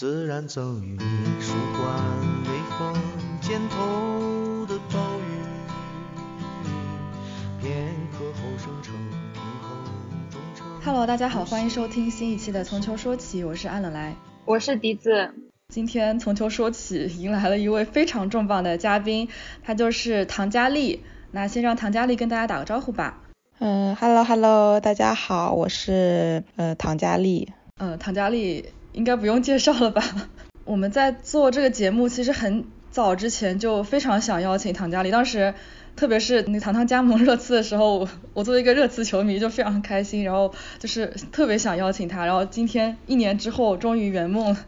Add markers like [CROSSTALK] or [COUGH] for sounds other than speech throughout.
自然赠予你舒缓微风肩头的暴雨，片刻后生成平衡忠诚。Hello，大家好，欢迎收听新一期的《从秋说起》，我是安冷来。我是笛子，今天从秋说起，[LAUGHS] 迎来了一位非常重磅的嘉宾，他就是唐佳丽。那先让唐佳丽跟大家打个招呼吧。嗯，Hello Hello，大家好，我是呃唐佳丽。嗯，唐佳丽应该不用介绍了吧？[LAUGHS] 我们在做这个节目，其实很早之前就非常想邀请唐佳丽，当时特别是那糖糖加盟热刺的时候，我作为一个热刺球迷就非常开心，然后就是特别想邀请她，然后今天一年之后终于圆梦了。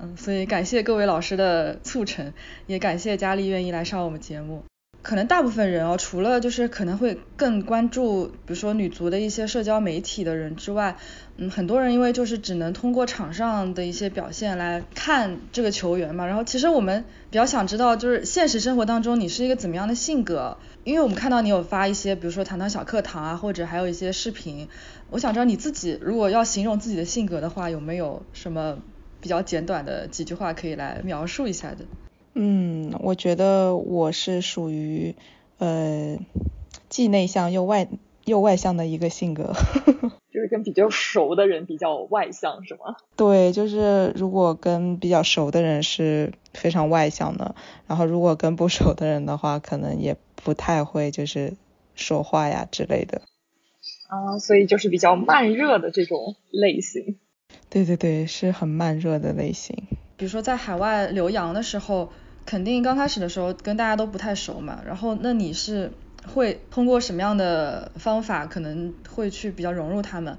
嗯，所以感谢各位老师的促成，也感谢佳丽愿意来上我们节目。可能大部分人哦，除了就是可能会更关注，比如说女足的一些社交媒体的人之外，嗯，很多人因为就是只能通过场上的一些表现来看这个球员嘛。然后其实我们比较想知道，就是现实生活当中你是一个怎么样的性格？因为我们看到你有发一些，比如说糖糖小课堂啊，或者还有一些视频。我想知道你自己如果要形容自己的性格的话，有没有什么比较简短的几句话可以来描述一下的？嗯，我觉得我是属于呃既内向又外又外向的一个性格。[LAUGHS] 就是跟比较熟的人比较外向，是吗？[LAUGHS] 对，就是如果跟比较熟的人是非常外向的，然后如果跟不熟的人的话，可能也不太会就是说话呀之类的。啊，所以就是比较慢热的这种类型。对对对，是很慢热的类型。比如说在海外留洋的时候，肯定刚开始的时候跟大家都不太熟嘛，然后那你是会通过什么样的方法可能会去比较融入他们？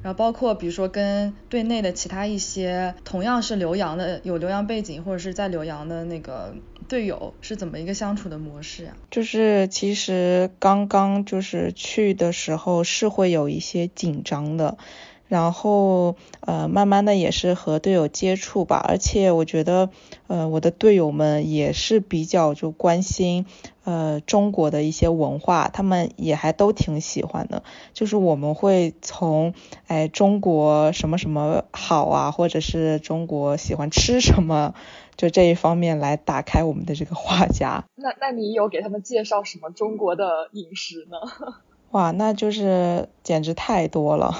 然后包括比如说跟队内的其他一些同样是留洋的、有留洋背景或者是在留洋的那个队友是怎么一个相处的模式呀、就是其实刚刚就是去的时候是会有一些紧张的。然后呃，慢慢的也是和队友接触吧，而且我觉得呃，我的队友们也是比较就关心呃中国的一些文化，他们也还都挺喜欢的。就是我们会从哎中国什么什么好啊，或者是中国喜欢吃什么，就这一方面来打开我们的这个话匣。那那你有给他们介绍什么中国的饮食呢？哇，那就是简直太多了，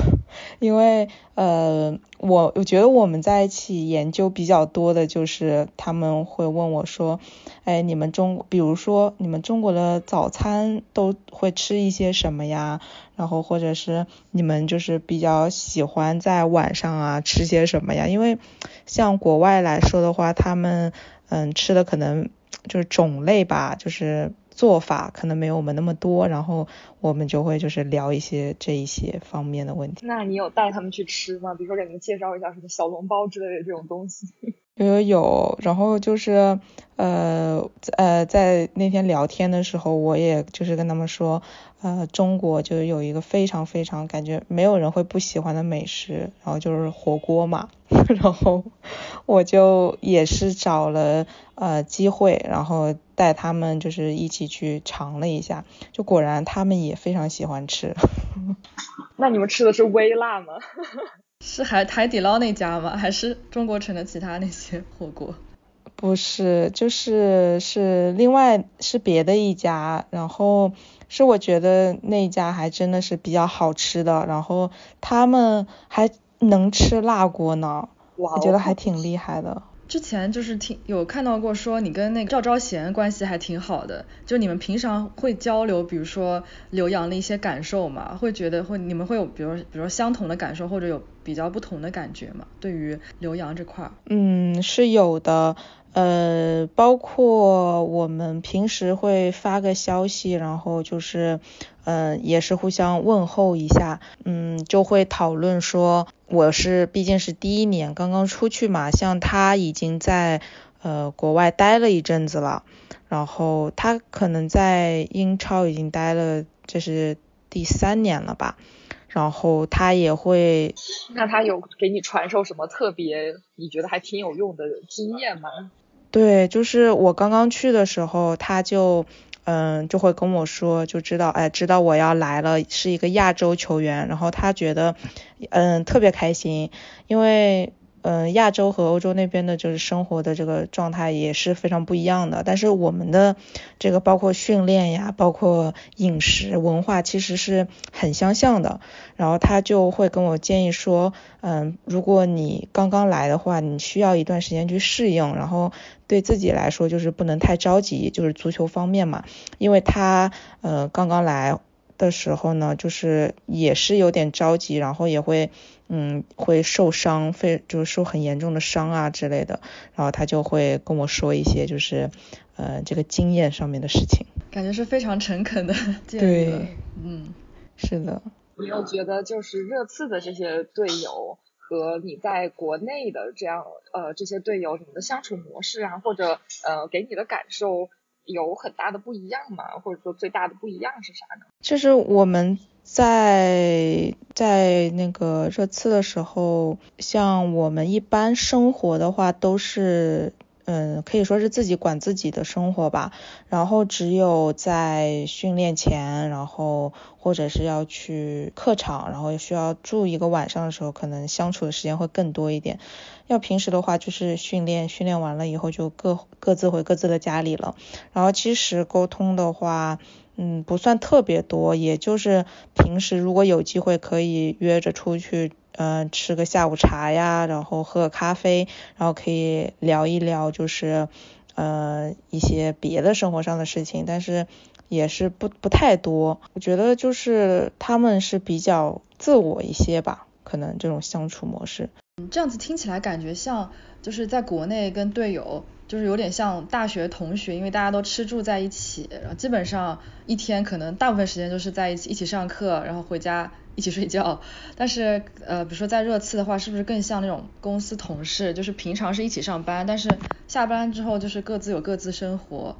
因为呃，我我觉得我们在一起研究比较多的就是他们会问我说，哎，你们中，比如说你们中国的早餐都会吃一些什么呀？然后或者是你们就是比较喜欢在晚上啊吃些什么呀？因为像国外来说的话，他们嗯吃的可能就是种类吧，就是。做法可能没有我们那么多，然后我们就会就是聊一些这一些方面的问题。那你有带他们去吃吗？比如说给你们介绍一下什么小笼包之类的这种东西？[LAUGHS] 有有有，然后就是呃呃，在那天聊天的时候，我也就是跟他们说，呃，中国就有一个非常非常感觉没有人会不喜欢的美食，然后就是火锅嘛。[LAUGHS] 然后我就也是找了呃机会，然后带他们就是一起去尝了一下，就果然他们也非常喜欢吃。[LAUGHS] 那你们吃的是微辣吗？[LAUGHS] 是海海底捞那家吗？还是中国城的其他那些火锅？不是，就是是另外是别的一家，然后是我觉得那家还真的是比较好吃的，然后他们还能吃辣锅呢，我觉得还挺厉害的。之前就是听有看到过说你跟那个赵昭贤关系还挺好的，就你们平常会交流，比如说刘洋的一些感受嘛，会觉得会你们会有比如比如相同的感受或者有比较不同的感觉嘛？对于刘洋这块儿，嗯，是有的。呃，包括我们平时会发个消息，然后就是，嗯、呃，也是互相问候一下，嗯，就会讨论说，我是毕竟是第一年刚刚出去嘛，像他已经在呃国外待了一阵子了，然后他可能在英超已经待了，这是第三年了吧。然后他也会，那他有给你传授什么特别你觉得还挺有用的经验吗？对，就是我刚刚去的时候，他就嗯就会跟我说，就知道哎知道我要来了，是一个亚洲球员，然后他觉得嗯特别开心，因为。嗯，亚洲和欧洲那边的就是生活的这个状态也是非常不一样的。但是我们的这个包括训练呀，包括饮食文化，其实是很相像的。然后他就会跟我建议说，嗯，如果你刚刚来的话，你需要一段时间去适应。然后对自己来说，就是不能太着急，就是足球方面嘛，因为他呃刚刚来的时候呢，就是也是有点着急，然后也会。嗯，会受伤，非就是受很严重的伤啊之类的，然后他就会跟我说一些就是呃这个经验上面的事情，感觉是非常诚恳的建议。对，嗯，是的。你有觉得就是热刺的这些队友和你在国内的这样呃这些队友，你们的相处模式啊，或者呃给你的感受有很大的不一样吗？或者说最大的不一样是啥呢？就是我们。在在那个热刺的时候，像我们一般生活的话，都是嗯，可以说是自己管自己的生活吧。然后只有在训练前，然后或者是要去客场，然后需要住一个晚上的时候，可能相处的时间会更多一点。要平时的话，就是训练，训练完了以后就各各自回各自的家里了。然后其实沟通的话。嗯，不算特别多，也就是平时如果有机会可以约着出去，嗯，吃个下午茶呀，然后喝个咖啡，然后可以聊一聊，就是呃一些别的生活上的事情，但是也是不不太多。我觉得就是他们是比较自我一些吧，可能这种相处模式。嗯，这样子听起来感觉像就是在国内跟队友。就是有点像大学同学，因为大家都吃住在一起，然后基本上一天可能大部分时间都是在一起，一起上课，然后回家一起睡觉。但是呃，比如说在热刺的话，是不是更像那种公司同事？就是平常是一起上班，但是下班之后就是各自有各自生活，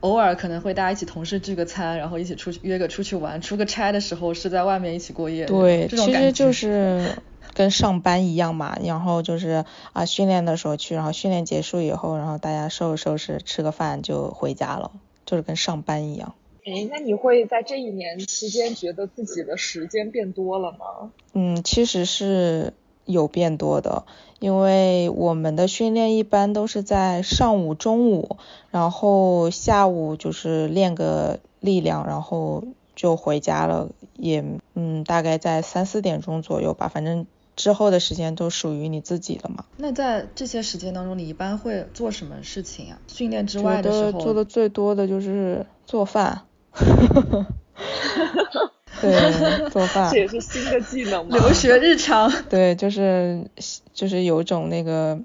偶尔可能会大家一起同事聚个餐，然后一起出去约个出去玩，出个差的时候是在外面一起过夜。对，其实就是。跟上班一样嘛，然后就是啊训练的时候去，然后训练结束以后，然后大家收拾收拾吃个饭就回家了，就是跟上班一样。哎，那你会在这一年期间觉得自己的时间变多了吗？嗯，其实是有变多的，因为我们的训练一般都是在上午、中午，然后下午就是练个力量，然后就回家了，也嗯大概在三四点钟左右吧，反正。之后的时间都属于你自己了嘛？那在这些时间当中，你一般会做什么事情啊？训练之外的时候，做的最多的就是做饭。[LAUGHS] 对，做饭。这也是新的技能吗？留学日常。[LAUGHS] 对，就是就是有种那个。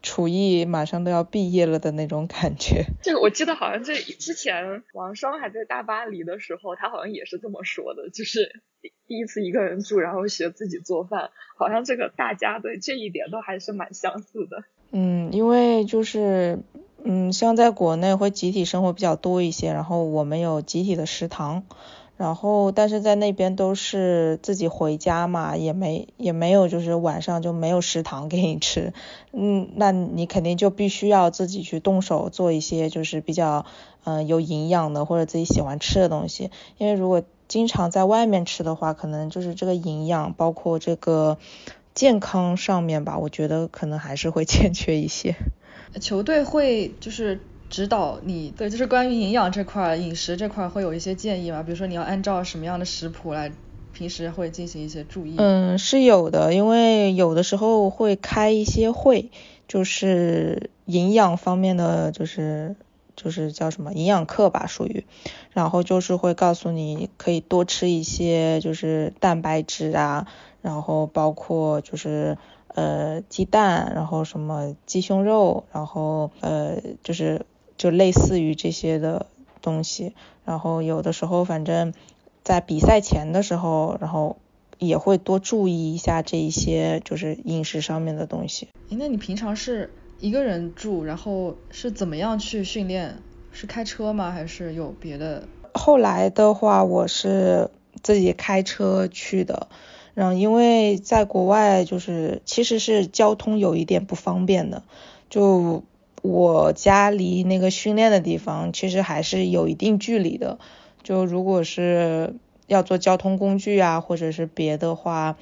厨艺马上都要毕业了的那种感觉。这 [LAUGHS] 个我记得好像这之前王双还在大巴黎的时候，他好像也是这么说的，就是第一次一个人住，然后学自己做饭，好像这个大家对这一点都还是蛮相似的。嗯，因为就是嗯，像在国内会集体生活比较多一些，然后我们有集体的食堂。然后，但是在那边都是自己回家嘛，也没也没有，就是晚上就没有食堂给你吃，嗯，那你肯定就必须要自己去动手做一些就是比较嗯有营养的或者自己喜欢吃的东西，因为如果经常在外面吃的话，可能就是这个营养包括这个健康上面吧，我觉得可能还是会欠缺一些。[LAUGHS] 球队会就是。指导你，对，就是关于营养这块、饮食这块会有一些建议吗？比如说你要按照什么样的食谱来，平时会进行一些注意。嗯，是有的，因为有的时候会开一些会，就是营养方面的，就是就是叫什么营养课吧，属于，然后就是会告诉你可以多吃一些，就是蛋白质啊，然后包括就是。呃，鸡蛋，然后什么鸡胸肉，然后呃，就是就类似于这些的东西。然后有的时候，反正在比赛前的时候，然后也会多注意一下这一些就是饮食上面的东西。那你平常是一个人住，然后是怎么样去训练？是开车吗？还是有别的？后来的话，我是自己开车去的。然后因为在国外就是其实是交通有一点不方便的，就我家离那个训练的地方其实还是有一定距离的，就如果是要坐交通工具啊或者是别的话，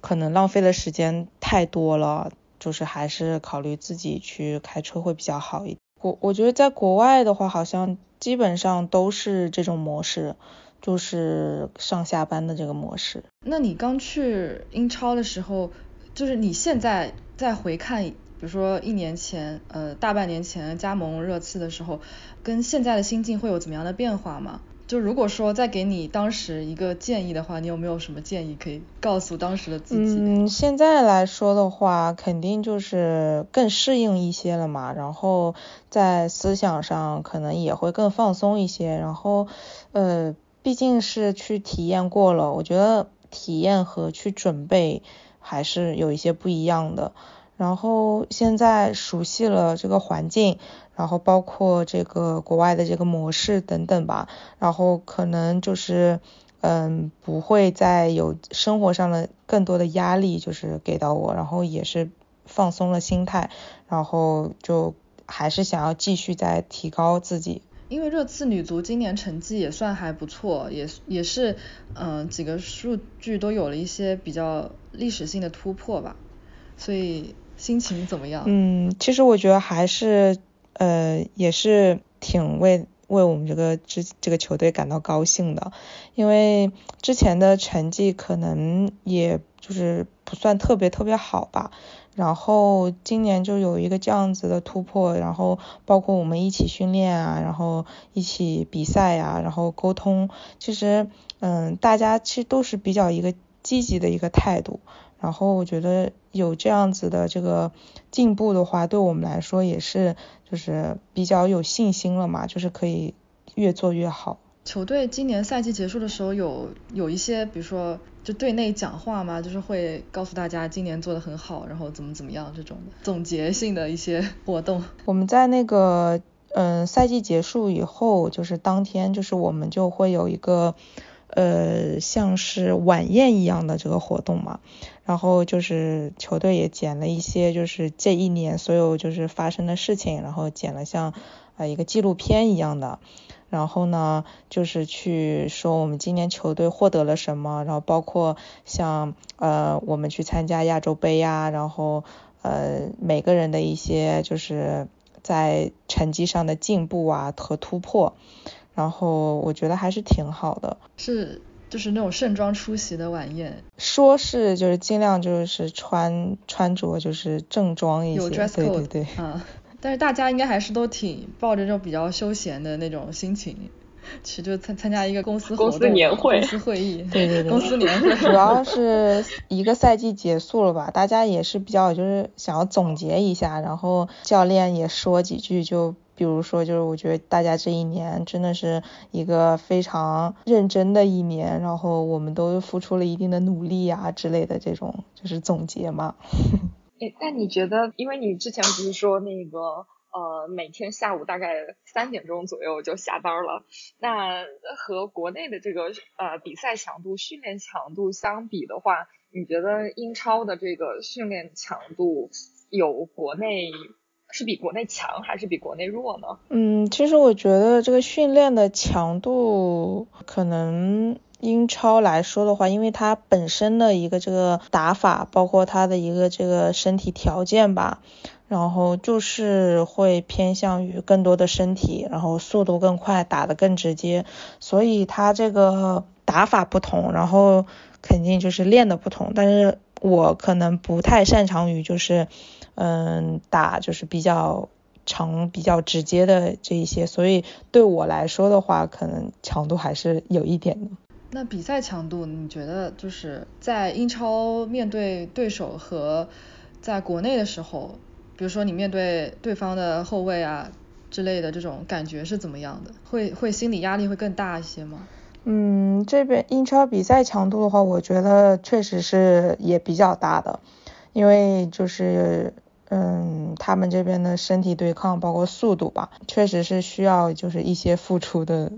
可能浪费的时间太多了，就是还是考虑自己去开车会比较好一点。我我觉得在国外的话，好像基本上都是这种模式，就是上下班的这个模式。那你刚去英超的时候，就是你现在再回看，比如说一年前，呃，大半年前加盟热刺的时候，跟现在的心境会有怎么样的变化吗？就如果说再给你当时一个建议的话，你有没有什么建议可以告诉当时的自己？嗯，现在来说的话，肯定就是更适应一些了嘛，然后在思想上可能也会更放松一些，然后呃，毕竟是去体验过了，我觉得体验和去准备还是有一些不一样的。然后现在熟悉了这个环境，然后包括这个国外的这个模式等等吧，然后可能就是嗯不会再有生活上的更多的压力就是给到我，然后也是放松了心态，然后就还是想要继续再提高自己。因为热刺女足今年成绩也算还不错，也也是嗯几个数据都有了一些比较历史性的突破吧，所以。心情怎么样？嗯，其实我觉得还是呃也是挺为为我们这个这这个球队感到高兴的，因为之前的成绩可能也就是不算特别特别好吧，然后今年就有一个这样子的突破，然后包括我们一起训练啊，然后一起比赛呀，然后沟通，其实嗯大家其实都是比较一个积极的一个态度。然后我觉得有这样子的这个进步的话，对我们来说也是就是比较有信心了嘛，就是可以越做越好。球队今年赛季结束的时候有有一些，比如说就队内讲话嘛，就是会告诉大家今年做的很好，然后怎么怎么样这种的总结性的一些活动。我们在那个嗯赛季结束以后，就是当天就是我们就会有一个。呃，像是晚宴一样的这个活动嘛，然后就是球队也剪了一些，就是这一年所有就是发生的事情，然后剪了像呃一个纪录片一样的，然后呢就是去说我们今年球队获得了什么，然后包括像呃我们去参加亚洲杯呀，然后呃每个人的一些就是在成绩上的进步啊和突破。然后我觉得还是挺好的，是就是那种盛装出席的晚宴，说是就是尽量就是穿穿着就是正装一些，对对对，啊，但是大家应该还是都挺抱着这种比较休闲的那种心情。[LAUGHS] 去就参参加一个公司公司年会公司会议，[LAUGHS] 对对对，公司年会，主要是一个赛季结束了吧，大家也是比较就是想要总结一下，然后教练也说几句，就比如说就是我觉得大家这一年真的是一个非常认真的一年，然后我们都付出了一定的努力啊之类的这种就是总结嘛。哎，那你觉得，因为你之前不是说那个？呃，每天下午大概三点钟左右就下班了。那和国内的这个呃比赛强度、训练强度相比的话，你觉得英超的这个训练强度有国内是比国内强还是比国内弱呢？嗯，其实我觉得这个训练的强度可能英超来说的话，因为它本身的一个这个打法，包括它的一个这个身体条件吧。然后就是会偏向于更多的身体，然后速度更快，打得更直接，所以他这个打法不同，然后肯定就是练的不同。但是我可能不太擅长于就是，嗯，打就是比较长、比较直接的这一些，所以对我来说的话，可能强度还是有一点的。那比赛强度，你觉得就是在英超面对对手和在国内的时候？比如说你面对对方的后卫啊之类的这种感觉是怎么样的？会会心理压力会更大一些吗？嗯，这边英超比赛强度的话，我觉得确实是也比较大的，因为就是嗯他们这边的身体对抗包括速度吧，确实是需要就是一些付出的。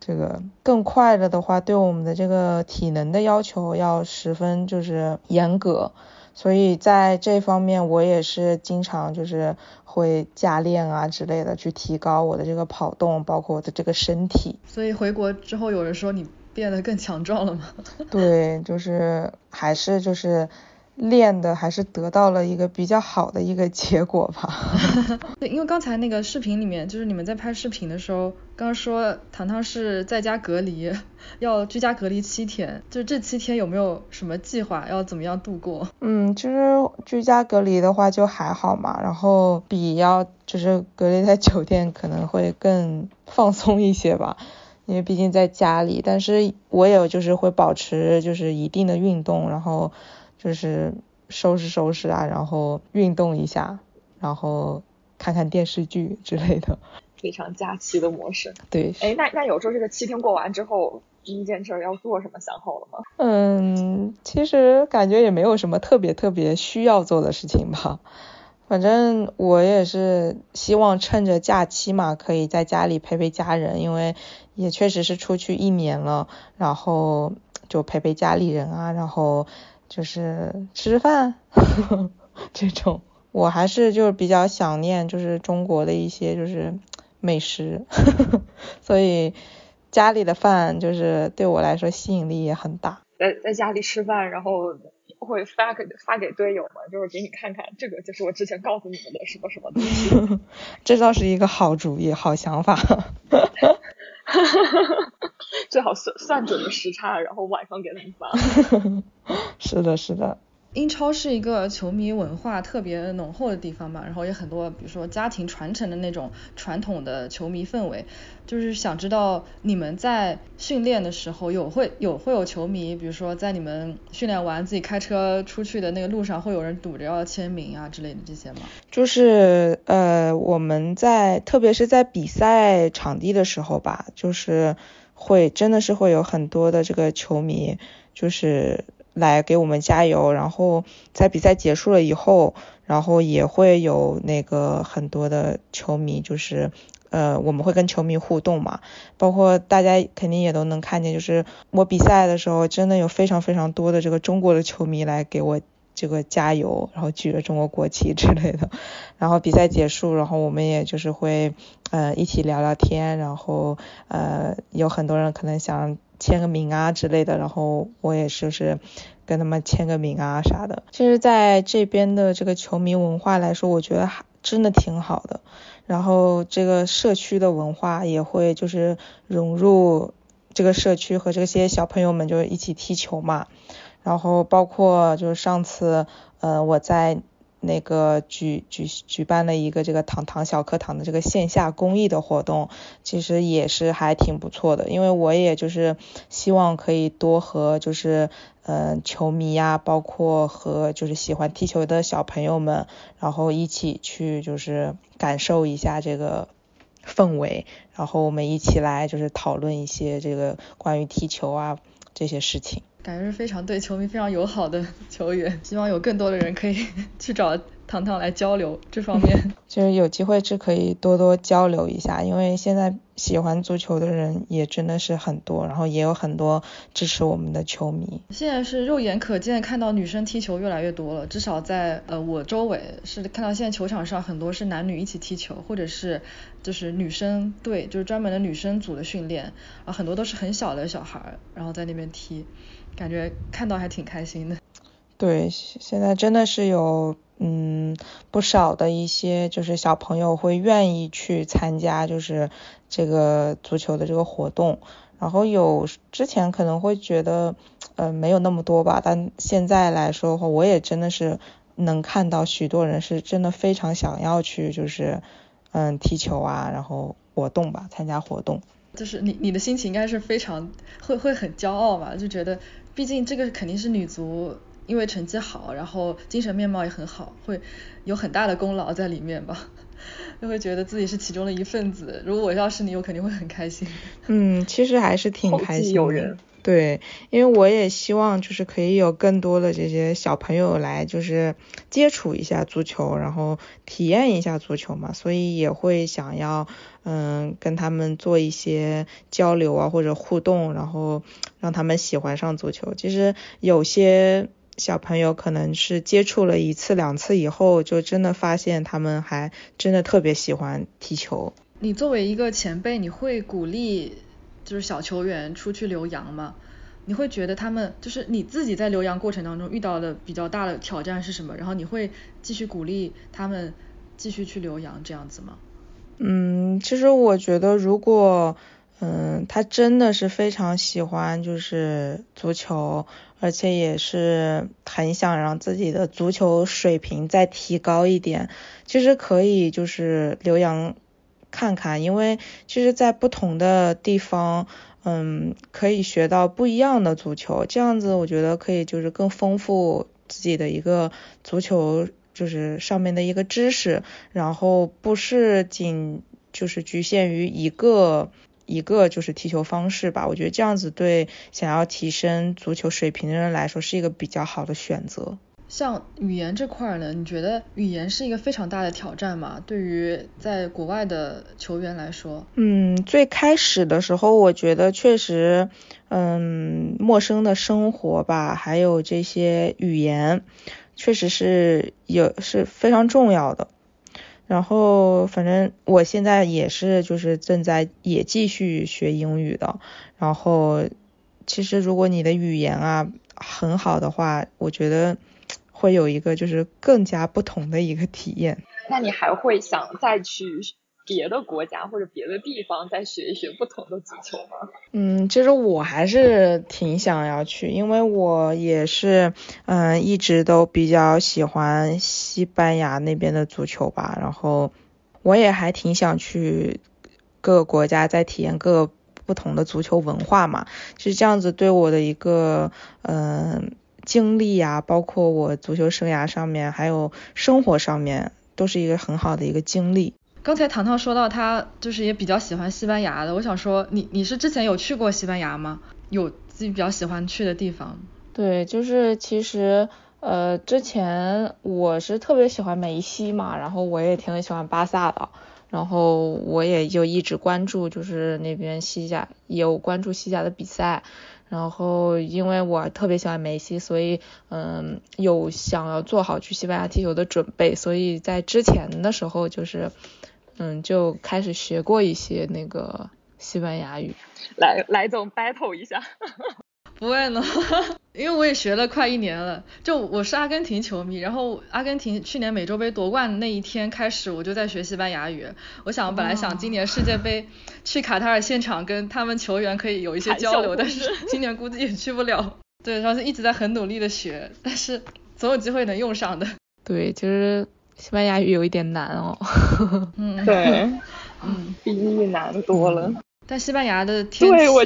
这个更快了的话，对我们的这个体能的要求要十分就是严格。所以在这方面，我也是经常就是会加练啊之类的，去提高我的这个跑动，包括我的这个身体。所以回国之后，有人说你变得更强壮了吗？对，就是还是就是练的还是得到了一个比较好的一个结果吧。[LAUGHS] 对，因为刚才那个视频里面，就是你们在拍视频的时候，刚刚说糖糖是在家隔离，[LAUGHS] 要居家隔离七天，就这七天有没有什么计划，要怎么样度过？嗯，其实居家隔离的话就还好嘛，然后比要就是隔离在酒店可能会更放松一些吧。因为毕竟在家里，但是我也就是会保持就是一定的运动，然后就是收拾收拾啊，然后运动一下，然后看看电视剧之类的。非常假期的模式。对。哎，那那有时候这个七天过完之后，第一件事要做什么想好了吗？嗯，其实感觉也没有什么特别特别需要做的事情吧。反正我也是希望趁着假期嘛，可以在家里陪陪家人，因为也确实是出去一年了，然后就陪陪家里人啊，然后就是吃吃饭这种。我还是就是比较想念就是中国的一些就是美食，[LAUGHS] 所以家里的饭就是对我来说吸引力也很大。在在家里吃饭，然后。会发给发给队友嘛？就是给你看看，这个就是我之前告诉你们的什么什么东西。[LAUGHS] 这倒是一个好主意，好想法。[LAUGHS] 哈哈哈哈最好算算准了时差，然后晚上给他们发。哈哈哈是的，是的。英超是一个球迷文化特别浓厚的地方嘛，然后也很多，比如说家庭传承的那种传统的球迷氛围，就是想知道你们在训练的时候有会有会有球迷，比如说在你们训练完自己开车出去的那个路上，会有人堵着要签名啊之类的这些吗？就是呃我们在特别是在比赛场地的时候吧，就是会真的是会有很多的这个球迷，就是。来给我们加油，然后在比赛结束了以后，然后也会有那个很多的球迷，就是呃我们会跟球迷互动嘛，包括大家肯定也都能看见，就是我比赛的时候，真的有非常非常多的这个中国的球迷来给我这个加油，然后举着中国国旗之类的，[LAUGHS] 然后比赛结束，然后我们也就是会呃一起聊聊天，然后呃有很多人可能想。签个名啊之类的，然后我也是是跟他们签个名啊啥的。其实在这边的这个球迷文化来说，我觉得还真的挺好的。然后这个社区的文化也会就是融入这个社区和这些小朋友们就一起踢球嘛。然后包括就是上次呃我在。那个举举举办了一个这个糖糖小课堂的这个线下公益的活动，其实也是还挺不错的。因为我也就是希望可以多和就是嗯球迷呀，包括和就是喜欢踢球的小朋友们，然后一起去就是感受一下这个氛围，然后我们一起来就是讨论一些这个关于踢球啊这些事情。感觉是非常对球迷非常友好的球员，希望有更多的人可以 [LAUGHS] 去找糖糖来交流这方面。[LAUGHS] 就是有机会是可以多多交流一下，因为现在喜欢足球的人也真的是很多，然后也有很多支持我们的球迷。现在是肉眼可见看到女生踢球越来越多了，至少在呃我周围是看到现在球场上很多是男女一起踢球，或者是就是女生队，就是专门的女生组的训练，啊很多都是很小的小孩，然后在那边踢。感觉看到还挺开心的。对，现在真的是有嗯不少的一些就是小朋友会愿意去参加就是这个足球的这个活动，然后有之前可能会觉得呃没有那么多吧，但现在来说的话，我也真的是能看到许多人是真的非常想要去就是嗯踢球啊，然后活动吧，参加活动。就是你你的心情应该是非常会会很骄傲嘛，就觉得。毕竟这个肯定是女足，因为成绩好，然后精神面貌也很好，会有很大的功劳在里面吧，[LAUGHS] 就会觉得自己是其中的一份子。如果我要是你，我肯定会很开心。[LAUGHS] 嗯，其实还是挺开心的。对，因为我也希望就是可以有更多的这些小朋友来就是接触一下足球，然后体验一下足球嘛，所以也会想要嗯跟他们做一些交流啊或者互动，然后让他们喜欢上足球。其实有些小朋友可能是接触了一次两次以后，就真的发现他们还真的特别喜欢踢球。你作为一个前辈，你会鼓励？就是小球员出去留洋吗，你会觉得他们就是你自己在留洋过程当中遇到的比较大的挑战是什么？然后你会继续鼓励他们继续去留洋这样子吗？嗯，其实我觉得如果嗯他真的是非常喜欢就是足球，而且也是很想让自己的足球水平再提高一点，其实可以就是留洋看看，因为其实，在不同的地方。嗯，可以学到不一样的足球，这样子我觉得可以就是更丰富自己的一个足球，就是上面的一个知识，然后不是仅就是局限于一个一个就是踢球方式吧，我觉得这样子对想要提升足球水平的人来说是一个比较好的选择。像语言这块呢，你觉得语言是一个非常大的挑战吗？对于在国外的球员来说？嗯，最开始的时候，我觉得确实，嗯，陌生的生活吧，还有这些语言，确实是有是非常重要的。然后，反正我现在也是，就是正在也继续学英语的。然后，其实如果你的语言啊很好的话，我觉得。会有一个就是更加不同的一个体验。那你还会想再去别的国家或者别的地方再学一学不同的足球吗？嗯，其实我还是挺想要去，因为我也是嗯一直都比较喜欢西班牙那边的足球吧。然后我也还挺想去各个国家再体验各个不同的足球文化嘛。其实这样子对我的一个嗯。经历呀，包括我足球生涯上面，还有生活上面，都是一个很好的一个经历。刚才糖糖说到他就是也比较喜欢西班牙的，我想说你你是之前有去过西班牙吗？有自己比较喜欢去的地方？对，就是其实呃之前我是特别喜欢梅西嘛，然后我也挺喜欢巴萨的，然后我也就一直关注就是那边西甲，有关注西甲的比赛。然后，因为我特别喜欢梅西，所以嗯，有想要做好去西班牙踢球的准备，所以在之前的时候就是嗯，就开始学过一些那个西班牙语。来，来总 battle 一下。[LAUGHS] 不会呢，[LAUGHS] 因为我也学了快一年了。就我是阿根廷球迷，然后阿根廷去年美洲杯夺冠那一天开始，我就在学西班牙语。我想本来想今年世界杯去卡塔尔现场跟他们球员可以有一些交流，但是今年估计也去不了。对，然后一直在很努力的学，但是总有机会能用上的。[LAUGHS] 对，其实西班牙语有一点难哦。嗯，对，嗯，比英语难多了。但西班牙的天气和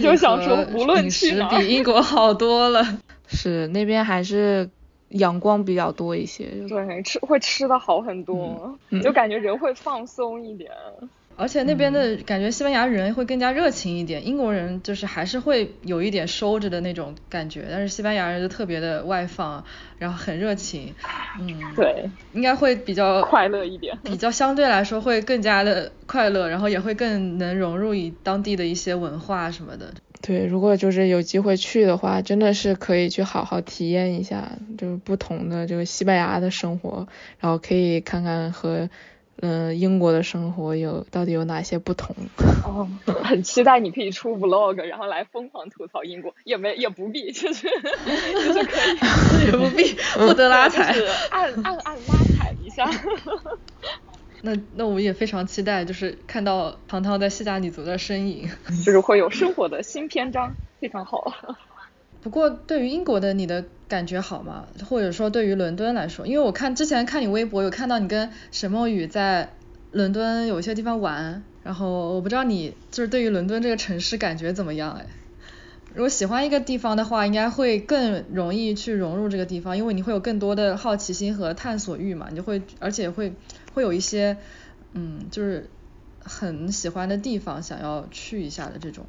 饮食比英国好多了。[LAUGHS] 是那边还是阳光比较多一些。对，吃会吃的好很多，就感觉人会放松一点。而且那边的感觉，西班牙人会更加热情一点，英国人就是还是会有一点收着的那种感觉，但是西班牙人就特别的外放，然后很热情，嗯，对，应该会比较快乐一点，比较相对来说会更加的快乐，然后也会更能融入以当地的一些文化什么的。对，如果就是有机会去的话，真的是可以去好好体验一下，就是不同的这个西班牙的生活，然后可以看看和。嗯，英国的生活有到底有哪些不同？哦，很期待你可以出 vlog，然后来疯狂吐槽英国，也没也不必，就是就是可以，[LAUGHS] 也不必不得拉踩，按按按拉踩一下。那那我也非常期待，就是看到糖糖在西甲女足的身影，就是会有生活的新篇章，非常好。不过对于英国的你的感觉好吗？或者说对于伦敦来说，因为我看之前看你微博有看到你跟沈梦雨在伦敦有些地方玩，然后我不知道你就是对于伦敦这个城市感觉怎么样哎？如果喜欢一个地方的话，应该会更容易去融入这个地方，因为你会有更多的好奇心和探索欲嘛，你就会而且会会有一些嗯就是很喜欢的地方想要去一下的这种。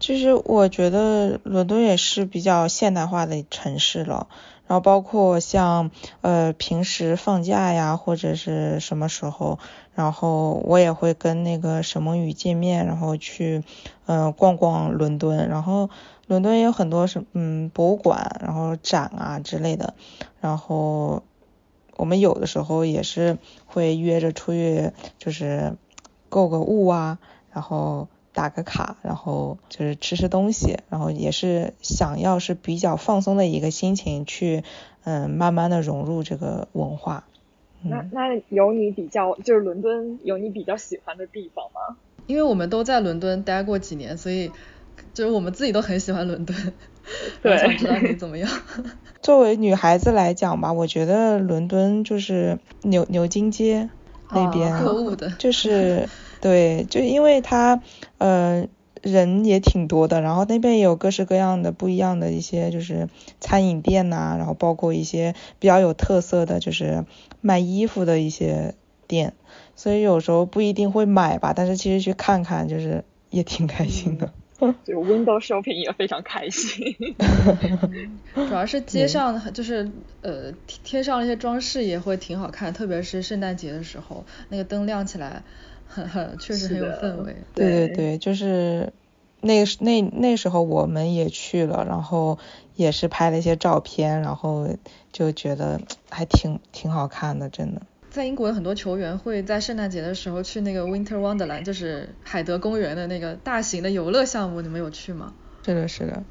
其实我觉得伦敦也是比较现代化的城市了，然后包括像呃平时放假呀或者是什么时候，然后我也会跟那个沈梦雨见面，然后去嗯逛逛伦敦，然后伦敦也有很多什嗯博物馆，然后展啊之类的，然后我们有的时候也是会约着出去就是购个物啊，然后。打个卡，然后就是吃吃东西，然后也是想要是比较放松的一个心情去，嗯，慢慢的融入这个文化。那那有你比较，就是伦敦有你比较喜欢的地方吗？因为我们都在伦敦待过几年，所以就是我们自己都很喜欢伦敦。对，想知道你怎么样。[LAUGHS] 作为女孩子来讲吧，我觉得伦敦就是牛牛津街那边，购物的，就是对，就因为它呃人也挺多的，然后那边也有各式各样的不一样的一些就是餐饮店呐，然后包括一些比较有特色的就是卖衣服的一些店，所以有时候不一定会买吧，但是其实去看看就是也挺开心的。就 window shopping 也非常开心，[LAUGHS] 主要是街上就是呃贴上一些装饰也会挺好看，特别是圣诞节的时候，那个灯亮起来，很很确实很有氛围。对对对，就是那那那时候我们也去了，然后也是拍了一些照片，然后就觉得还挺挺好看的，真的。在英国有很多球员会在圣诞节的时候去那个 Winter Wonderland，就是海德公园的那个大型的游乐项目，你们有去吗？是的，是的，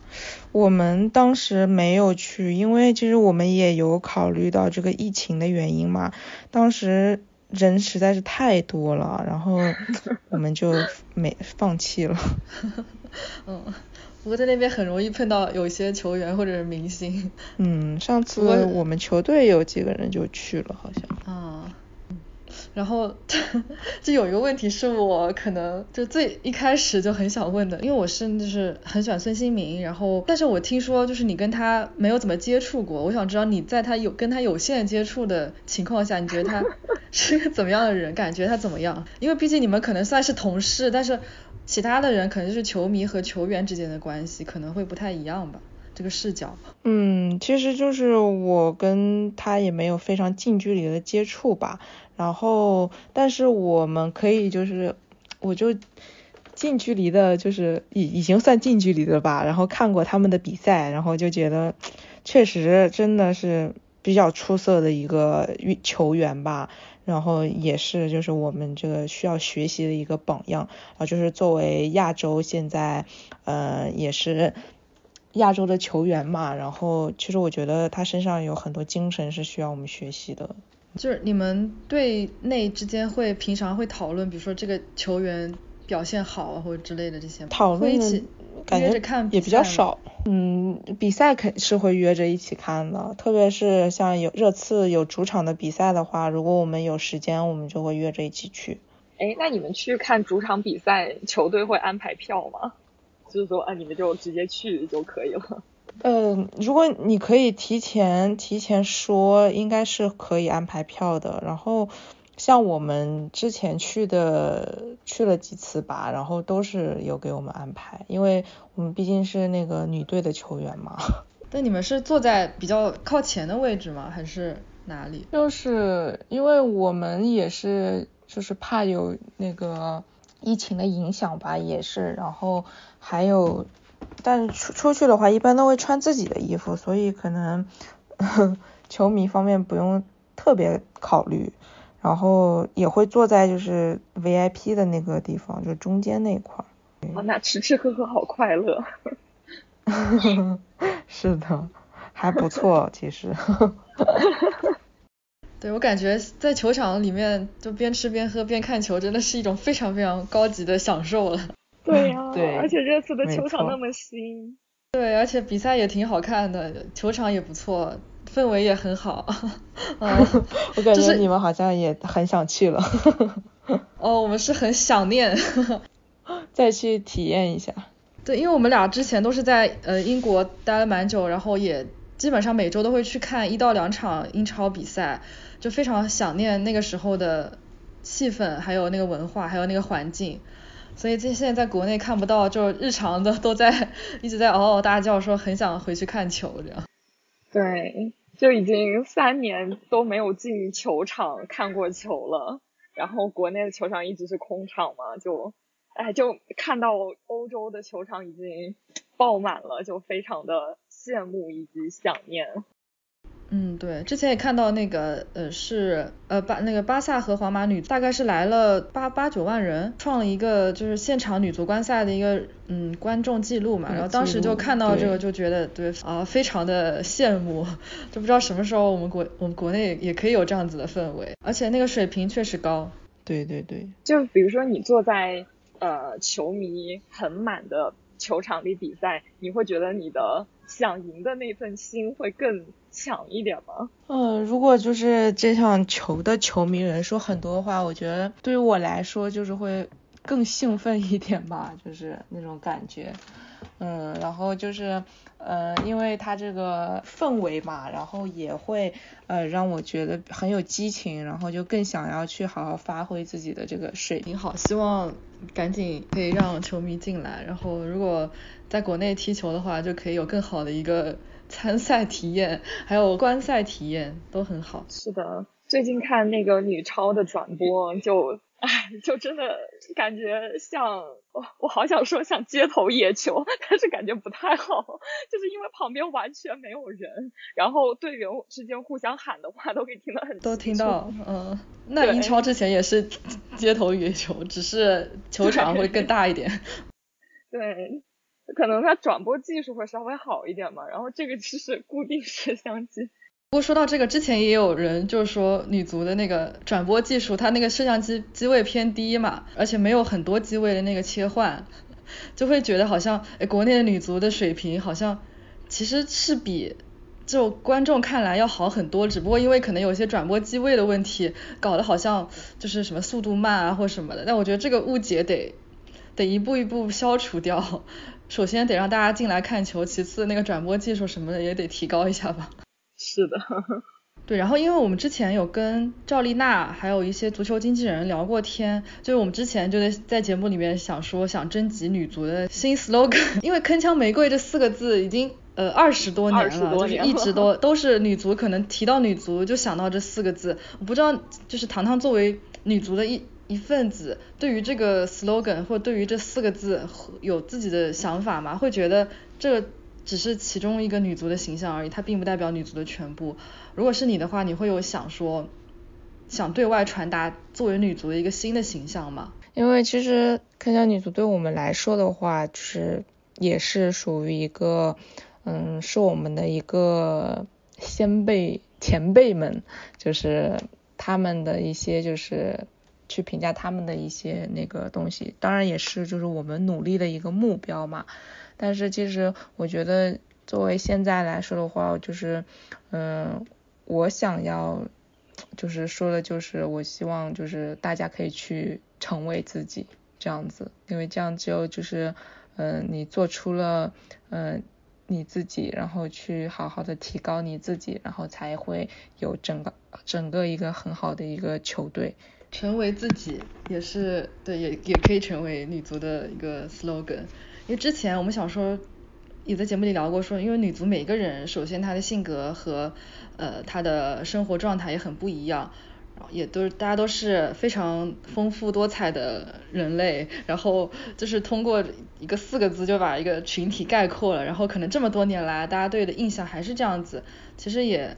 我们当时没有去，因为其实我们也有考虑到这个疫情的原因嘛，当时人实在是太多了，然后 [LAUGHS] 我们就没放弃了。[LAUGHS] 嗯。不过在那边很容易碰到有一些球员或者是明星。嗯，上次我们球队有几个人就去了，好像。啊。然后 [LAUGHS] 就有一个问题是我可能就最一开始就很想问的，因为我是就是很喜欢孙兴民，然后但是我听说就是你跟他没有怎么接触过，我想知道你在他有跟他有限接触的情况下，你觉得他 [LAUGHS] 是个怎么样的人？感觉他怎么样？因为毕竟你们可能算是同事，但是。其他的人可能就是球迷和球员之间的关系可能会不太一样吧，这个视角。嗯，其实就是我跟他也没有非常近距离的接触吧，然后但是我们可以就是，我就近距离的，就是已已经算近距离的吧，然后看过他们的比赛，然后就觉得确实真的是比较出色的一个球员吧。然后也是，就是我们这个需要学习的一个榜样啊，就是作为亚洲现在，呃，也是亚洲的球员嘛。然后其实我觉得他身上有很多精神是需要我们学习的。就是你们队内之间会平常会讨论，比如说这个球员表现好啊，或者之类的这些讨论一起。感觉也比较少，嗯，比赛肯是会约着一起看的，特别是像有热刺有主场的比赛的话，如果我们有时间，我们就会约着一起去。哎，那你们去看主场比赛，球队会安排票吗？就是说，啊，你们就直接去就可以了。嗯，如果你可以提前提前说，应该是可以安排票的，然后。像我们之前去的去了几次吧，然后都是有给我们安排，因为我们毕竟是那个女队的球员嘛。[LAUGHS] 那你们是坐在比较靠前的位置吗？还是哪里？就是因为我们也是，就是怕有那个疫情的影响吧，也是，然后还有，但出出去的话一般都会穿自己的衣服，所以可能 [LAUGHS] 球迷方面不用特别考虑。然后也会坐在就是 VIP 的那个地方，就中间那块儿。哦，那吃吃喝喝好快乐。[LAUGHS] 是的，还不错，其实。[LAUGHS] 对，我感觉在球场里面就边吃边喝边看球，真的是一种非常非常高级的享受了。[LAUGHS] 对呀，对，而且这次的球场那么新。对，而且比赛也挺好看的，球场也不错。氛围也很好，[LAUGHS] [LAUGHS] 我感觉你们好像也很想去了。哦，我们是很想念，再去体验一下。对，因为我们俩之前都是在呃英国待了蛮久，然后也基本上每周都会去看一到两场英超比赛，就非常想念那个时候的气氛，还有那个文化，还有那个环境。所以这现在在国内看不到，就日常的都在一直在嗷嗷大叫，说很想回去看球这样。对。就已经三年都没有进球场看过球了，然后国内的球场一直是空场嘛，就，哎，就看到欧洲的球场已经爆满了，就非常的羡慕以及想念。嗯，对，之前也看到那个，呃，是呃巴那个巴萨和皇马女大概是来了八八九万人，创了一个就是现场女足观赛的一个嗯观众记录嘛，然后当时就看到这个就觉得对啊非常的羡慕，就不知道什么时候我们国我们国内也可以有这样子的氛围，而且那个水平确实高。对对对，就比如说你坐在呃球迷很满的球场里比赛，你会觉得你的想赢的那份心会更。强一点吗？嗯，如果就是这场球的球迷人数很多的话，我觉得对于我来说就是会更兴奋一点吧，就是那种感觉。嗯，然后就是，呃，因为它这个氛围嘛，然后也会呃让我觉得很有激情，然后就更想要去好好发挥自己的这个水平。好，希望赶紧可以让球迷进来，然后如果在国内踢球的话，就可以有更好的一个。[LAUGHS] 参赛体验还有观赛体验都很好。是的，最近看那个女超的转播，就唉，就真的感觉像，我我好想说像街头野球，但是感觉不太好，就是因为旁边完全没有人，然后队员之间互相喊的话都可以听得很都听到，嗯，那英超之前也是街头野球，只是球场会更大一点。[LAUGHS] 对。可能它转播技术会稍微好一点嘛，然后这个就是固定摄像机。不过说到这个，之前也有人就是说女足的那个转播技术，它那个摄像机机位偏低嘛，而且没有很多机位的那个切换，[LAUGHS] 就会觉得好像哎国内的女足的水平好像其实是比就观众看来要好很多，只不过因为可能有些转播机位的问题，搞得好像就是什么速度慢啊或什么的。但我觉得这个误解得得一步一步消除掉。首先得让大家进来看球，其次那个转播技术什么的也得提高一下吧。是的，[LAUGHS] 对。然后因为我们之前有跟赵丽娜还有一些足球经纪人聊过天，就是我们之前就在在节目里面想说想征集女足的新 slogan，[LAUGHS] 因为铿锵玫瑰这四个字已经呃二十多年了，就是一直都都是女足，可能提到女足就想到这四个字。我不知道就是糖糖作为女足的一。一份子对于这个 slogan 或对于这四个字有自己的想法吗？会觉得这只是其中一个女足的形象而已，它并不代表女足的全部。如果是你的话，你会有想说想对外传达作为女足的一个新的形象吗？因为其实铿锵女足对我们来说的话，就是也是属于一个嗯，是我们的一个先辈前辈们，就是他们的一些就是。去评价他们的一些那个东西，当然也是就是我们努力的一个目标嘛。但是其实我觉得作为现在来说的话，就是嗯，我想要就是说的就是我希望就是大家可以去成为自己这样子，因为这样只有就是嗯你做出了嗯你自己，然后去好好的提高你自己，然后才会有整个整个一个很好的一个球队。成为自己也是对，也也可以成为女足的一个 slogan。因为之前我们想说，也在节目里聊过，说因为女足每个人首先她的性格和呃她的生活状态也很不一样，然后也都是大家都是非常丰富多彩的人类，然后就是通过一个四个字就把一个群体概括了，然后可能这么多年来大家对的印象还是这样子，其实也。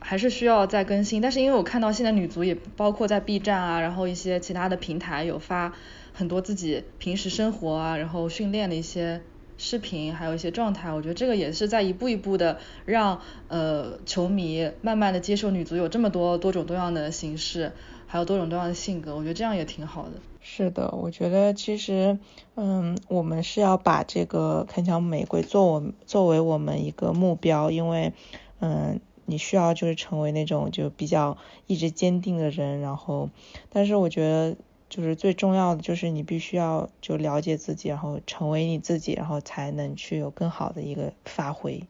还是需要再更新，但是因为我看到现在女足也包括在 B 站啊，然后一些其他的平台有发很多自己平时生活啊，然后训练的一些视频，还有一些状态，我觉得这个也是在一步一步的让呃球迷慢慢的接受女足有这么多多种多样的形式，还有多种多样的性格，我觉得这样也挺好的。是的，我觉得其实嗯，我们是要把这个铿锵玫瑰作我作为我们一个目标，因为嗯。你需要就是成为那种就比较意志坚定的人，然后，但是我觉得就是最重要的就是你必须要就了解自己，然后成为你自己，然后才能去有更好的一个发挥。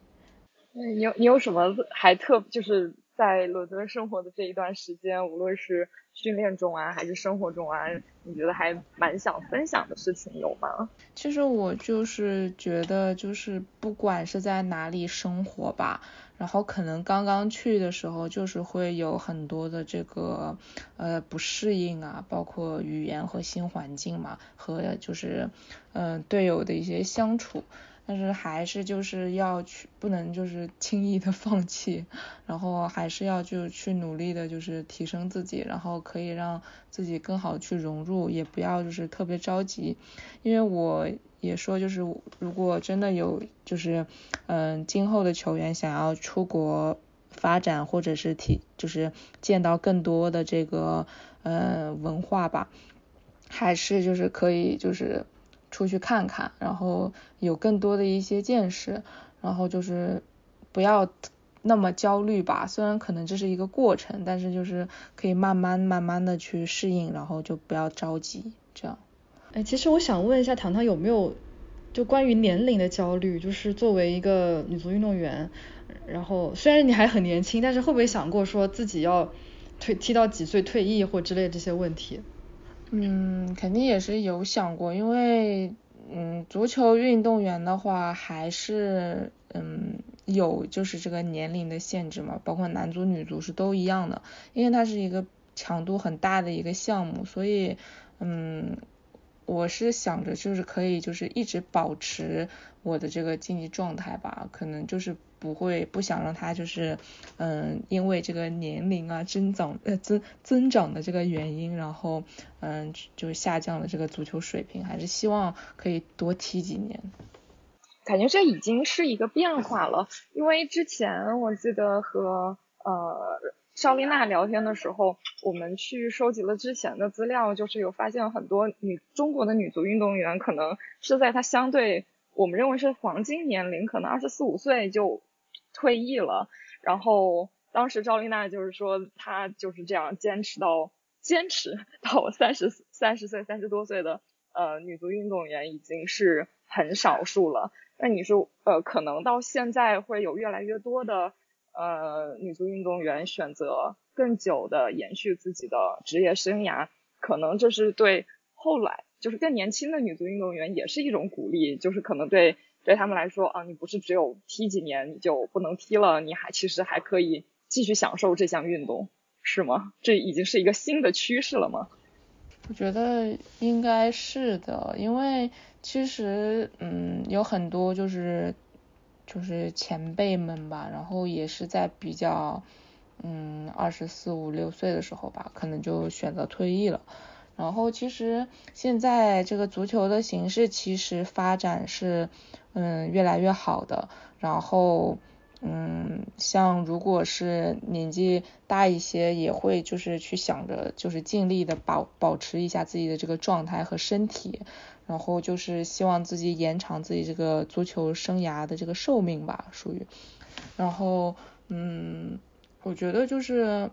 你有你有什么还特就是在伦敦生活的这一段时间，无论是训练中啊还是生活中啊，你觉得还蛮想分享的事情有吗？其实我就是觉得就是不管是在哪里生活吧。然后可能刚刚去的时候，就是会有很多的这个呃不适应啊，包括语言和新环境嘛，和就是嗯队友的一些相处。但是还是就是要去，不能就是轻易的放弃，然后还是要就去努力的，就是提升自己，然后可以让自己更好去融入，也不要就是特别着急，因为我也说就是如果真的有就是嗯今后的球员想要出国发展或者是体就是见到更多的这个呃文化吧，还是就是可以就是。出去看看，然后有更多的一些见识，然后就是不要那么焦虑吧。虽然可能这是一个过程，但是就是可以慢慢慢慢的去适应，然后就不要着急。这样。哎，其实我想问一下糖糖有没有就关于年龄的焦虑？就是作为一个女足运动员，然后虽然你还很年轻，但是会不会想过说自己要退踢到几岁退役或之类这些问题？嗯，肯定也是有想过，因为嗯，足球运动员的话还是嗯有就是这个年龄的限制嘛，包括男足女足是都一样的，因为它是一个强度很大的一个项目，所以嗯。我是想着就是可以就是一直保持我的这个竞技状态吧，可能就是不会不想让他就是嗯因为这个年龄啊增长呃增增长的这个原因，然后嗯就下降了这个足球水平，还是希望可以多踢几年。感觉这已经是一个变化了，因为之前我记得和呃。邵丽娜聊天的时候，我们去收集了之前的资料，就是有发现很多女中国的女足运动员，可能是在她相对我们认为是黄金年龄，可能二十四五岁就退役了。然后当时赵丽娜就是说，她就是这样坚持到坚持 [LAUGHS] 到三十三十岁三十多岁的呃女足运动员已经是很少数了。那你说呃可能到现在会有越来越多的。呃，女足运动员选择更久的延续自己的职业生涯，可能这是对后来就是更年轻的女足运动员也是一种鼓励，就是可能对对他们来说啊，你不是只有踢几年你就不能踢了，你还其实还可以继续享受这项运动，是吗？这已经是一个新的趋势了吗？我觉得应该是的，因为其实嗯有很多就是。就是前辈们吧，然后也是在比较，嗯，二十四五六岁的时候吧，可能就选择退役了。然后其实现在这个足球的形式其实发展是，嗯，越来越好的。然后，嗯，像如果是年纪大一些，也会就是去想着，就是尽力的保保持一下自己的这个状态和身体。然后就是希望自己延长自己这个足球生涯的这个寿命吧，属于。然后，嗯，我觉得就是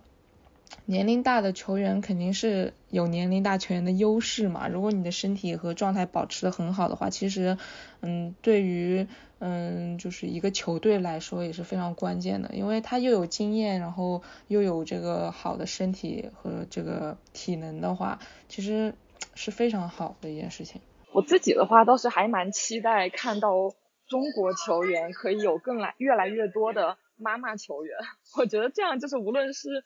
年龄大的球员肯定是有年龄大球员的优势嘛。如果你的身体和状态保持的很好的话，其实，嗯，对于嗯就是一个球队来说也是非常关键的，因为他又有经验，然后又有这个好的身体和这个体能的话，其实是非常好的一件事情。我自己的话倒是还蛮期待看到中国球员可以有更来越来越多的妈妈球员，我觉得这样就是无论是，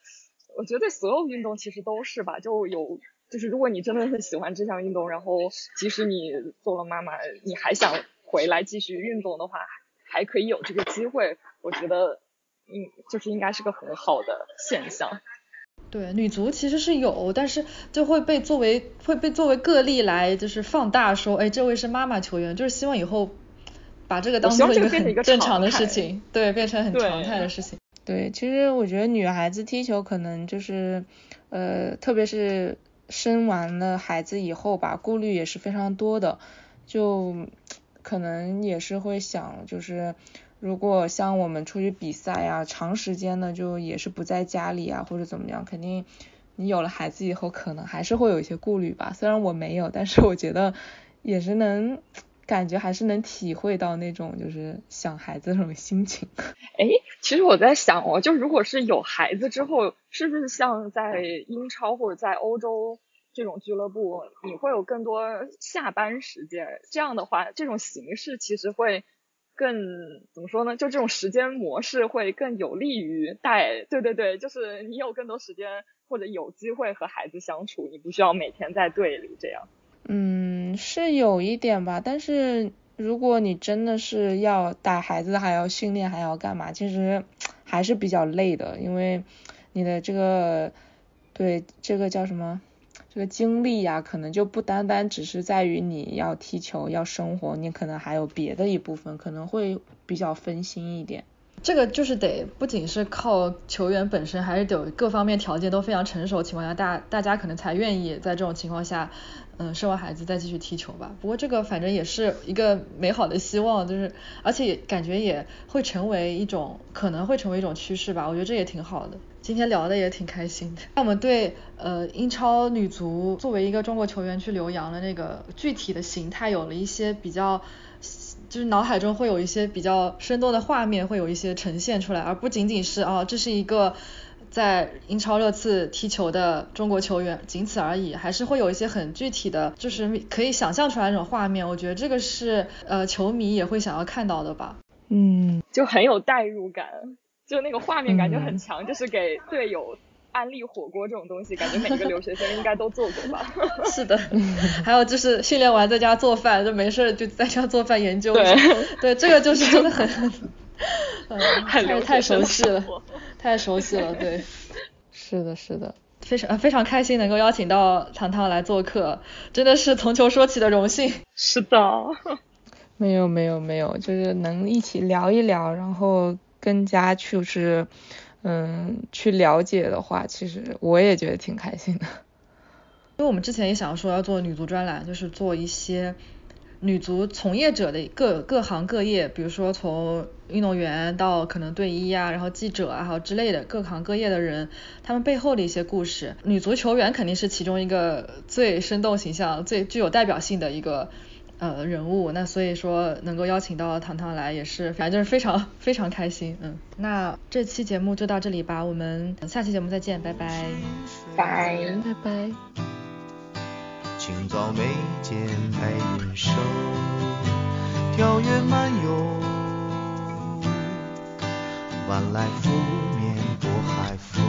我觉得所有运动其实都是吧，就有就是如果你真的很喜欢这项运动，然后即使你做了妈妈，你还想回来继续运动的话，还可以有这个机会，我觉得嗯就是应该是个很好的现象。对，女足其实是有，但是就会被作为会被作为个例来就是放大说，哎，这位是妈妈球员，就是希望以后把这个当做一个很正常的事情，对，变成很常态的事情。对，其实我觉得女孩子踢球可能就是呃，特别是生完了孩子以后吧，顾虑也是非常多的，就可能也是会想就是。如果像我们出去比赛啊，长时间的就也是不在家里啊，或者怎么样，肯定你有了孩子以后，可能还是会有一些顾虑吧。虽然我没有，但是我觉得也是能感觉还是能体会到那种就是想孩子那种心情。[LAUGHS] 哎，其实我在想哦，就如果是有孩子之后，是不是像在英超或者在欧洲这种俱乐部，你会有更多下班时间？这样的话，这种形式其实会。更怎么说呢？就这种时间模式会更有利于带，对对对，就是你有更多时间或者有机会和孩子相处，你不需要每天在队里这样。嗯，是有一点吧，但是如果你真的是要带孩子，还要训练，还要干嘛，其实还是比较累的，因为你的这个对这个叫什么？这个精力呀，可能就不单单只是在于你要踢球、要生活，你可能还有别的一部分，可能会比较分心一点。这个就是得不仅是靠球员本身，还是得各方面条件都非常成熟的情况下，大大家可能才愿意在这种情况下，嗯，生完孩子再继续踢球吧。不过这个反正也是一个美好的希望，就是而且感觉也会成为一种可能会成为一种趋势吧。我觉得这也挺好的。今天聊的也挺开心的。那我们对呃英超女足作为一个中国球员去留洋的那个具体的形态有了一些比较。就是脑海中会有一些比较生动的画面，会有一些呈现出来，而不仅仅是啊，这是一个在英超热刺踢球的中国球员，仅此而已，还是会有一些很具体的，就是可以想象出来那种画面。我觉得这个是呃球迷也会想要看到的吧。嗯，就很有代入感，就那个画面感就很强，就是给队友。安利火锅这种东西，感觉每个留学生应该都做过吧？[LAUGHS] 是的，还有就是训练完在家做饭，就没事就在家做饭研究。对，对，这个就是真的很，[LAUGHS] 嗯太太熟悉了，太熟悉了，对。[LAUGHS] 是的，是的，非常非常开心能够邀请到糖糖来做客，真的是从球说起的荣幸。是的。没有没有没有，就是能一起聊一聊，然后更加就是。嗯，去了解的话，其实我也觉得挺开心的。[LAUGHS] 因为我们之前也想说要做女足专栏，就是做一些女足从业者的各各行各业，比如说从运动员到可能队医啊，然后记者啊，还有之类的各行各业的人，他们背后的一些故事。女足球员肯定是其中一个最生动形象、最具有代表性的一个。呃，人物，那所以说能够邀请到糖糖来也是，反正就是非常非常开心，嗯，那这期节目就到这里吧，我们下期节目再见，拜拜，拜拜拜。清早眉间白云生，跳跃漫游，晚来拂面多海风。